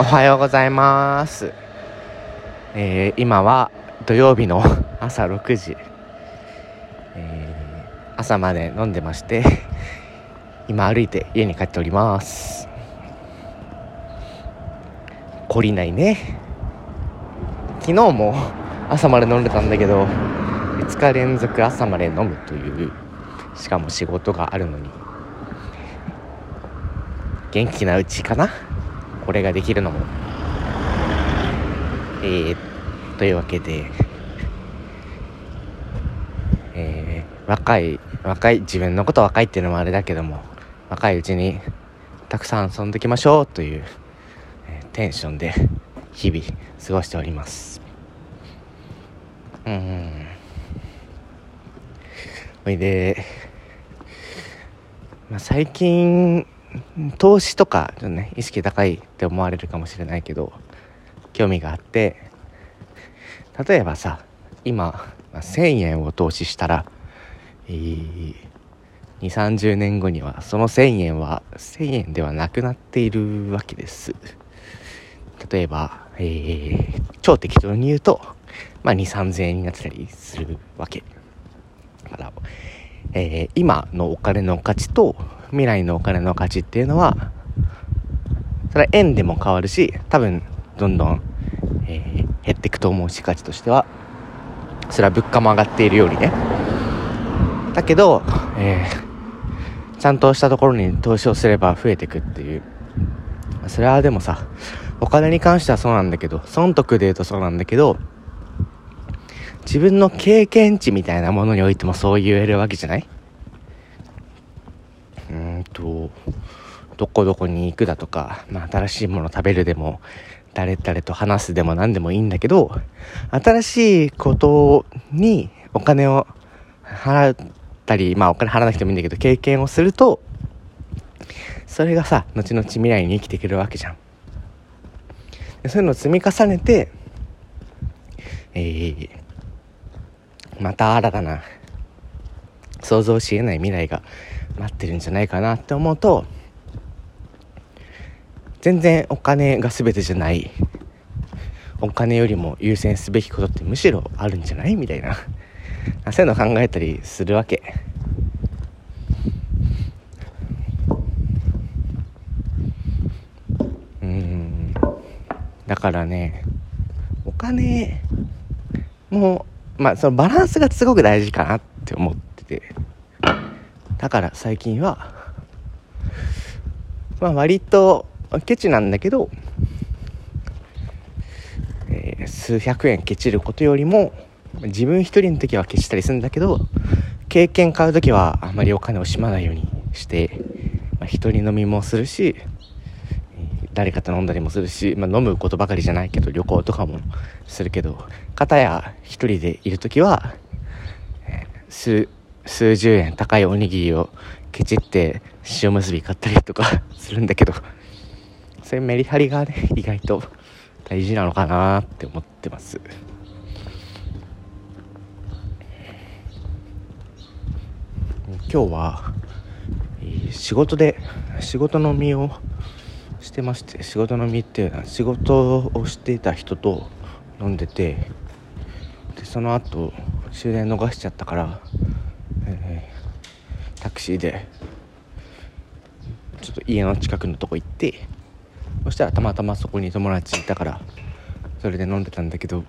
おはようございます、えー今は土曜日の 朝6時、えー朝まで飲んでまして今歩いて家に帰っております。懲りないね。昨日も 朝まで飲んでたんだけど2日連続朝まで飲むというしかも仕事があるのに元気なうちかな。これができるのも。えー、というわけで。えー若い若い自分のこと若いっていうのもあれだけども若いうちにたくさん遊んできましょうという、えーテンションで日々過ごしております。うんほいで、まあ、最近投資とかちょっとね意識高いって思われるかもしれないけど興味があって例えばさ今、1,000円を投資したら、えー、2 3 0年後にはその1,000円は1,000円ではなくなっているわけです。例えば、えー超適当に言うと、まあ、2 3 0 0 0円になってたりするわけ。だから、えー今のお金の価値と未来のお金の価値っていうのはそれは円でも変わるし多分どんどん、えー減っていくと思うし価値としては。それは物価も上がっているようにね。だけど、えーちゃんとしたところに投資をすれば増えていくっていう。それはでもさお金に関してはそうなんだけど損得で言うとそうなんだけど自分の経験値みたいなものにおいてもそう言えるわけじゃない？うーんとどこどこに行くだとか、まあ、新しいもの食べるでも誰々と話すでも何でもいいんだけど新しいことにお金を払ったりまあお金払わなくてもいいんだけど経験をするとそれがさ後々未来に生きてくるわけじゃん。そういうのを積み重ねてえーまた新たな想像しえない未来が待ってるんじゃないかなって思うと全然お金が全てじゃない。お金よりも優先すべきことってむしろあるんじゃないみたいな。そういうの考えたりするわけ。うん。だからねお金もまあそのバランスがすごく大事かなって思ってだから最近はまあ割とケチなんだけど、えー数百円ケチることよりも自分一人の時はケチったりするんだけど経験買う時はあまりお金を惜しまないようにして、まあ、一人飲みもするし誰かと飲んだりもするし、まあ、飲むことばかりじゃないけど旅行とかもするけど片や一人でいる時は、えー数数十円高いおにぎりをケチって塩むすび買ったりとか するんだけどそういうメリハリがね意外と大事なのかなって思ってます。今日は、仕事で仕事のみをしてまして仕事のみっていうのは仕事をしていた人と飲んでてでその後終電逃しちゃったから、えータクシーでちょっと家の近くのとこ行ってそしたらたまたまそこに友達いたからそれで飲んでたんだけど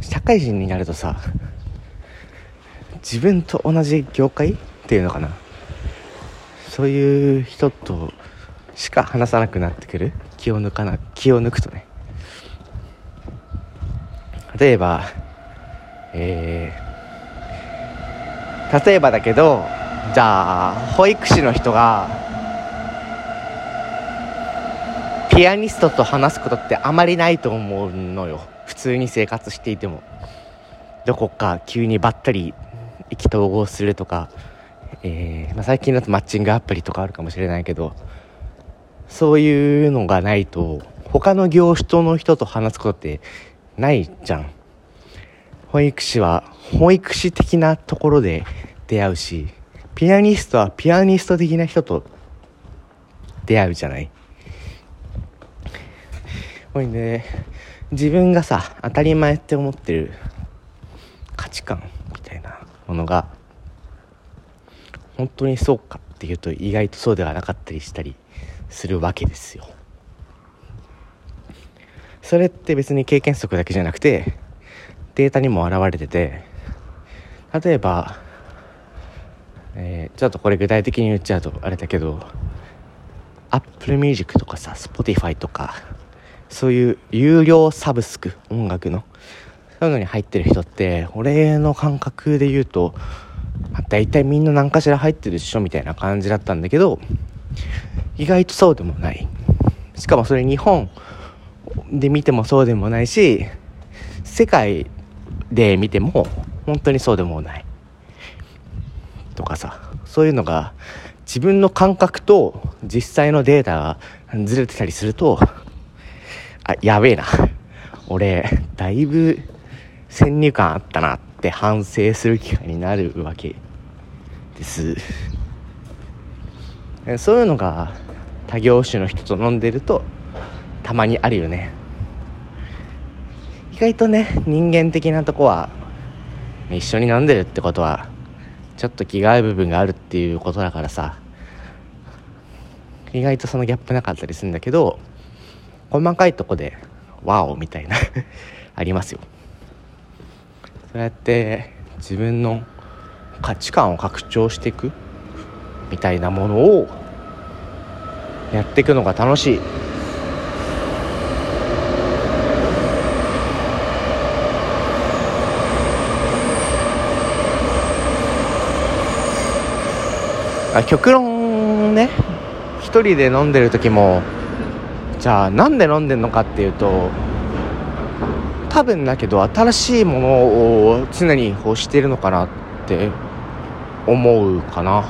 社会人になるとさ自分と同じ業界っていうのかなそういう人としか話さなくなってくる気を抜かな気を抜くとね例えばえー例えばだけどじゃあ保育士の人がピアニストと話すことってあまりないと思うのよ。普通に生活していても。どこか急にばったり意気投合するとか、えーまあ、最近だとマッチングアプリとかあるかもしれないけどそういうのがないと他の業種との人と話すことってないじゃん。保育士は保育士的なところで出会うしピアニストはピアニスト的な人と出会うじゃない。これね自分がさ当たり前って思ってる価値観みたいなものが本当にそうかっていうと意外とそうではなかったりしたりするわけですよ。それって別に経験則だけじゃなくてデータにも表れてて例えば、えー、ちょっとこれ具体的に言っちゃうとあれだけど Apple Music とかさ Spotify とかそういう有料サブスク音楽のそういうのに入ってる人って俺の感覚で言うと、大体みんな何かしら入ってるでしょみたいな感じだったんだけど意外とそうでもない。しかもそれ日本で見てもそうでもないし世界で見ても本当にそうでもない。とかさそういうのが自分の感覚と実際のデータがずれてたりするとあやべえな。俺だいぶ先入観あったなって反省する機会になるわけです。そういうのが他業種の人と飲んでるとたまにあるよね。外とね人間的なとこは一緒に飲んでるってことはちょっと気が合う部分があるっていうことだからさ。意外とそのギャップなかったりするんだけど細かいとこでワオみたいな ありますよ。そうやって自分の価値観を拡張していくみたいなものをやっていくのが楽しい。あ極論ね。一人で飲んでる時もじゃあなんで飲んでんのかっていうと多分だけど新しいものを常に欲してるのかなって思うかな。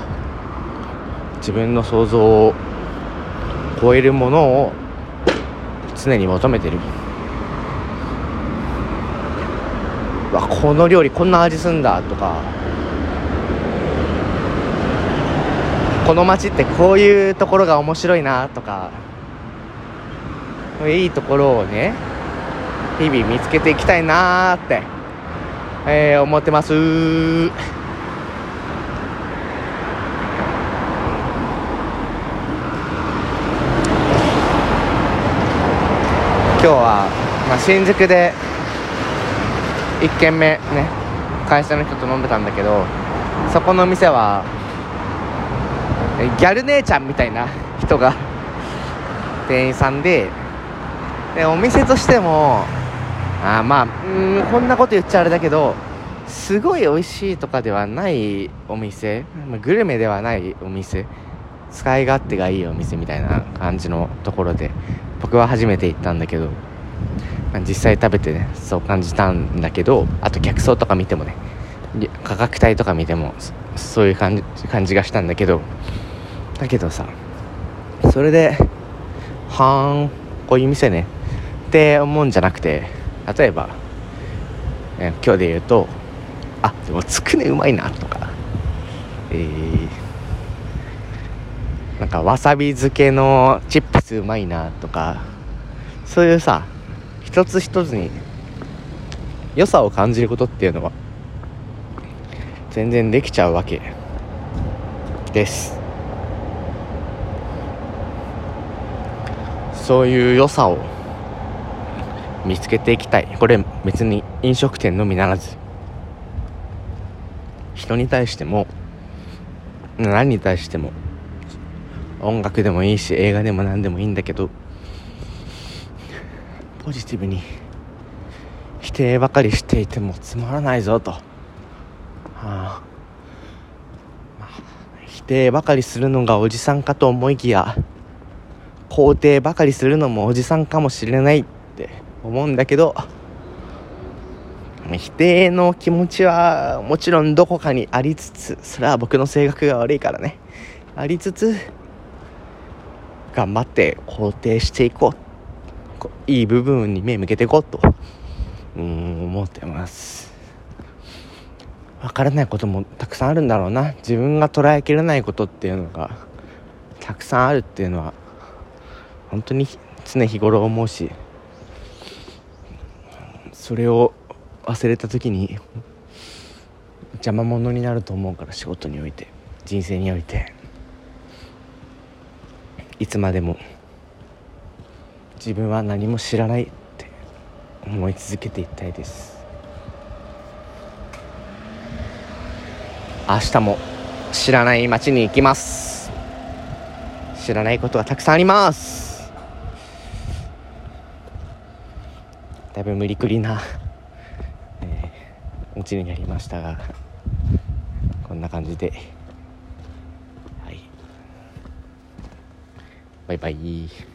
自分の想像を超えるものを常に求めてる。わこの料理こんな味すんだとか。この街ってこういうところが面白いなとかいいところをね日々見つけていきたいなーって、えー、思ってます。今日は、まあ、新宿で1軒目ね会社の人と飲んでたんだけどそこの店はギャル姉ちゃんみたいな人が店員さんででお店としてもあまあんこんなこと言っちゃあれだけどすごい美味しいとかではないお店グルメではないお店使い勝手がいいお店みたいな感じのところで僕は初めて行ったんだけど、実際食べてねそう感じたんだけどあと客層とか見てもね価格帯とか見てもそういう感じ感じがしたんだけどだけどさそれではーんこういう店ねって思うんじゃなくて例えば、え今日で言うとあでもつくねうまいなとかえー、なんかわさび漬けのチップスうまいなとかそういうさ一つ一つに良さを感じることっていうのは全然できちゃうわけです。そういう良さを見つけていきたい。これ別に飲食店のみならず。人に対しても何に対しても音楽でもいいし映画でも何でもいいんだけどポジティブに否定ばかりしていてもつまらないぞと、はあ、否定ばかりするのがおじさんかと思いきや肯定ばかりするのもおじさんかもしれないって思うんだけど否定の気持ちはもちろんどこかにありつつそれは僕の性格が悪いからね。ありつつ頑張って肯定していこう。いい部分に目向けていこうとうん思ってます。分からないこともたくさんあるんだろうな。自分が捉えきれないことっていうのがたくさんあるっていうのは本当に常日頃思うしそれを忘れた時に邪魔者になると思うから仕事において人生においていつまでも自分は何も知らないって思い続けていきたいです。明日も知らない街に行きます。知らないことがたくさんあります。だいぶ無理くりな、えー、オチになりましたがこんな感じで。はい。バイバイ。